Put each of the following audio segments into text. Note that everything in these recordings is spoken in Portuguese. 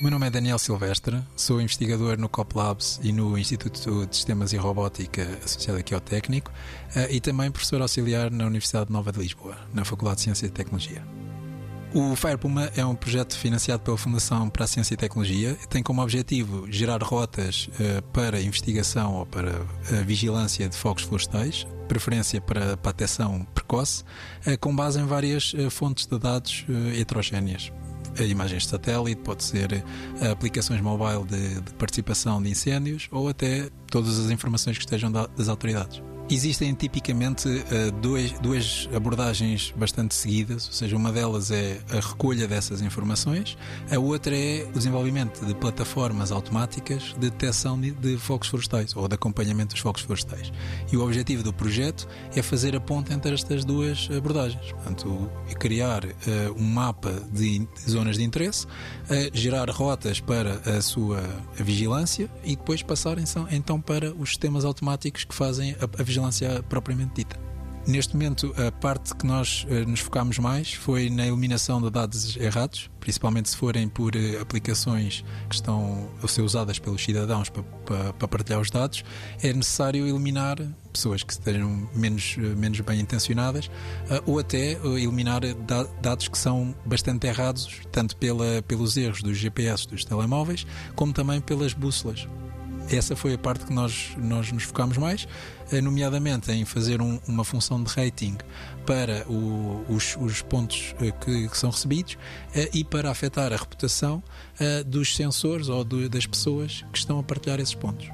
O meu nome é Daniel Silvestre, sou investigador no COP Labs e no Instituto de Sistemas e Robótica associado aqui ao Técnico eh, e também professor auxiliar na Universidade Nova de Lisboa, na Faculdade de Ciência e Tecnologia. O FirePuma é um projeto financiado pela Fundação para a Ciência e Tecnologia e tem como objetivo gerar rotas uh, para investigação ou para a vigilância de fogos florestais, preferência para, para precoce, com base em várias fontes de dados heterogéneas imagens de satélite, pode ser aplicações mobile de, de participação de incêndios ou até todas as informações que estejam das autoridades. Existem tipicamente uh, dois, duas abordagens bastante seguidas, ou seja, uma delas é a recolha dessas informações, a outra é o desenvolvimento de plataformas automáticas de detecção de, de fogos florestais ou de acompanhamento dos fogos florestais. E o objetivo do projeto é fazer a ponte entre estas duas abordagens. Portanto, é criar uh, um mapa de, de, zonas de interesse, uh, gerar rotas para a sua vigilância e depois passar então para os sistemas automáticos que fazem a, a vigilância vigilância propriamente dita. Neste momento, a parte que nós uh, nos focamos mais foi na eliminação de dados errados, principalmente se forem por uh, aplicações que estão a ser usadas pelos cidadãos para, para, para, partilhar os dados. É necessário eliminar pessoas que estejam menos, uh, menos bem intencionadas ou até eliminar da dados que são bastante errados, tanto pela, pelos erros dos GPS dos telemóveis, como também pelas bússolas essa foi a parte que nós, nós nos focamos mais, eh, nomeadamente em fazer um, uma função de rating para o, os, os, pontos eh, que, que, são recebidos eh, e para afetar a reputação dos sensores ou do, das pessoas que estão a partilhar esses pontos.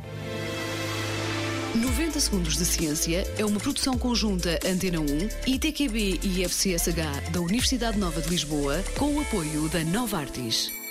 90 Segundos de Ciência é uma produção conjunta Antena 1, ITQB e FCSH da Universidade Nova de Lisboa, com o apoio da Nova Artis.